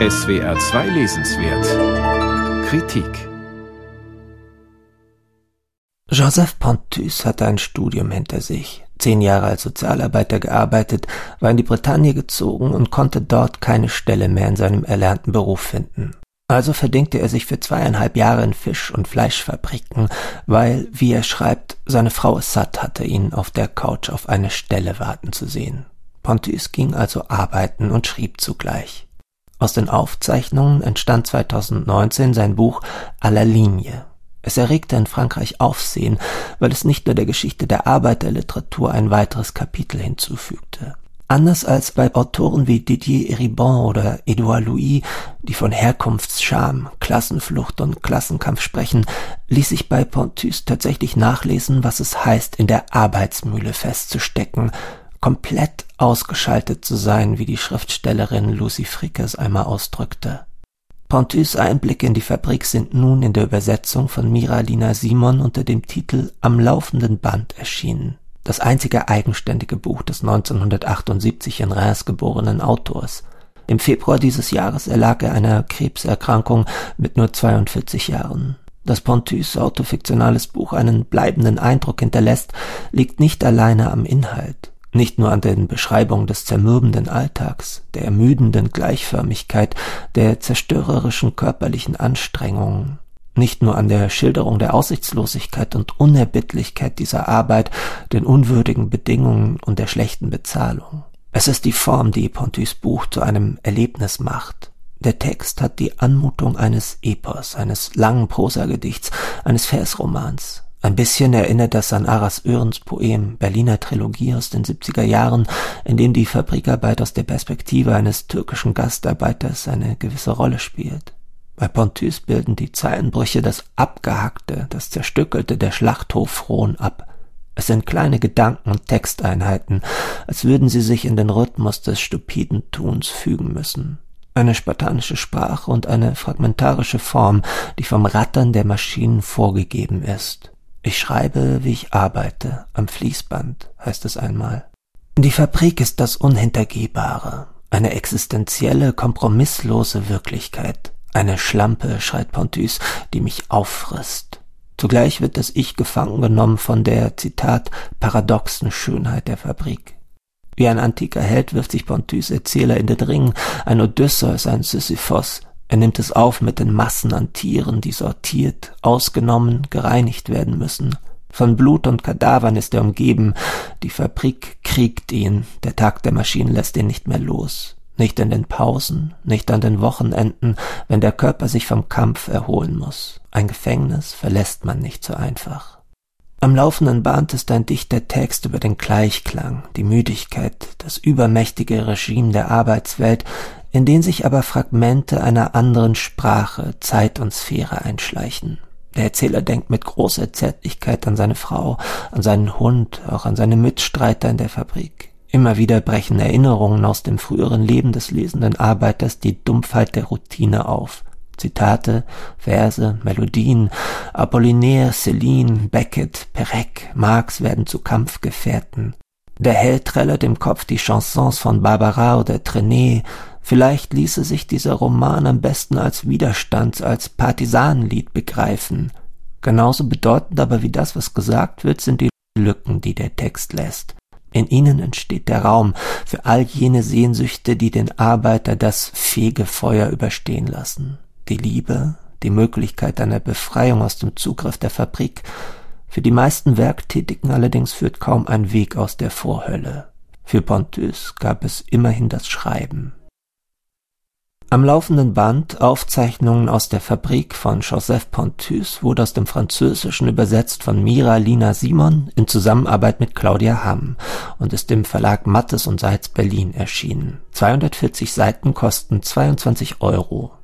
SWR 2 Lesenswert Kritik Joseph Pontus hatte ein Studium hinter sich, zehn Jahre als Sozialarbeiter gearbeitet, war in die Bretagne gezogen und konnte dort keine Stelle mehr in seinem erlernten Beruf finden. Also verdingte er sich für zweieinhalb Jahre in Fisch- und Fleischfabriken, weil, wie er schreibt, seine Frau es satt hatte, ihn auf der Couch auf eine Stelle warten zu sehen. Pontus ging also arbeiten und schrieb zugleich. Aus den Aufzeichnungen entstand 2019 sein Buch A la Linie. Es erregte in Frankreich Aufsehen, weil es nicht nur der Geschichte der Arbeiterliteratur ein weiteres Kapitel hinzufügte. Anders als bei Autoren wie Didier Eribon oder Edouard Louis, die von Herkunftsscham, Klassenflucht und Klassenkampf sprechen, ließ sich bei Pontus tatsächlich nachlesen, was es heißt, in der Arbeitsmühle festzustecken, komplett ausgeschaltet zu sein, wie die Schriftstellerin Lucy Frickes einmal ausdrückte. Pontus Einblicke in die Fabrik sind nun in der Übersetzung von Mira Lina Simon unter dem Titel Am laufenden Band erschienen, das einzige eigenständige Buch des 1978 in Reims geborenen Autors. Im Februar dieses Jahres erlag er einer Krebserkrankung mit nur 42 Jahren. Dass Pontus autofiktionales Buch einen bleibenden Eindruck hinterlässt, liegt nicht alleine am Inhalt. Nicht nur an den Beschreibungen des zermürbenden Alltags, der ermüdenden Gleichförmigkeit, der zerstörerischen körperlichen Anstrengungen, nicht nur an der Schilderung der Aussichtslosigkeit und Unerbittlichkeit dieser Arbeit, den unwürdigen Bedingungen und der schlechten Bezahlung. Es ist die Form, die Pontus Buch zu einem Erlebnis macht. Der Text hat die Anmutung eines Epos, eines langen Prosagedichts, eines Versromans. Ein bisschen erinnert das an Aras Oehrens Poem Berliner Trilogie aus den 70er Jahren, in dem die Fabrikarbeit aus der Perspektive eines türkischen Gastarbeiters eine gewisse Rolle spielt. Bei Pontus bilden die Zeilenbrüche das Abgehackte, das Zerstückelte der Schlachthofrohn ab. Es sind kleine Gedanken und Texteinheiten, als würden sie sich in den Rhythmus des stupiden Tuns fügen müssen. Eine spartanische Sprache und eine fragmentarische Form, die vom Rattern der Maschinen vorgegeben ist. Ich schreibe, wie ich arbeite, am Fließband, heißt es einmal. Die Fabrik ist das Unhintergehbare, eine existenzielle, kompromisslose Wirklichkeit, eine Schlampe, schreit Pontus, die mich auffrisst. Zugleich wird das Ich gefangen genommen von der, Zitat, paradoxen Schönheit der Fabrik. Wie ein antiker Held wirft sich Pontus Erzähler in den Ring, ein Odysseus, ein Sisyphos, er nimmt es auf mit den Massen an Tieren, die sortiert, ausgenommen, gereinigt werden müssen. Von Blut und Kadavern ist er umgeben. Die Fabrik kriegt ihn. Der Tag der Maschinen lässt ihn nicht mehr los. Nicht in den Pausen, nicht an den Wochenenden, wenn der Körper sich vom Kampf erholen muss. Ein Gefängnis verlässt man nicht so einfach. Am laufenden Band ist ein dichter Text über den Gleichklang, die Müdigkeit, das übermächtige Regime der Arbeitswelt, in den sich aber Fragmente einer anderen Sprache, Zeit und Sphäre einschleichen. Der Erzähler denkt mit großer Zärtlichkeit an seine Frau, an seinen Hund, auch an seine Mitstreiter in der Fabrik. Immer wieder brechen Erinnerungen aus dem früheren Leben des lesenden Arbeiters die Dumpfheit der Routine auf. Zitate, Verse, Melodien, Apollinaire, Céline, Beckett, Perec, Marx werden zu Kampfgefährten. Der Held trällert im Kopf die Chansons von Barbara oder Trenet, Vielleicht ließe sich dieser Roman am besten als Widerstands-, als Partisanenlied begreifen. Genauso bedeutend aber wie das, was gesagt wird, sind die Lücken, die der Text lässt. In ihnen entsteht der Raum für all jene Sehnsüchte, die den Arbeiter das Fegefeuer überstehen lassen. Die Liebe, die Möglichkeit einer Befreiung aus dem Zugriff der Fabrik. Für die meisten Werktätigen allerdings führt kaum ein Weg aus der Vorhölle. Für Pontus gab es immerhin das Schreiben. Am laufenden Band Aufzeichnungen aus der Fabrik von Joseph Pontus wurde aus dem Französischen übersetzt von Mira Lina Simon in Zusammenarbeit mit Claudia Hamm und ist im Verlag Mattes und Seitz Berlin erschienen. 240 Seiten kosten 22 Euro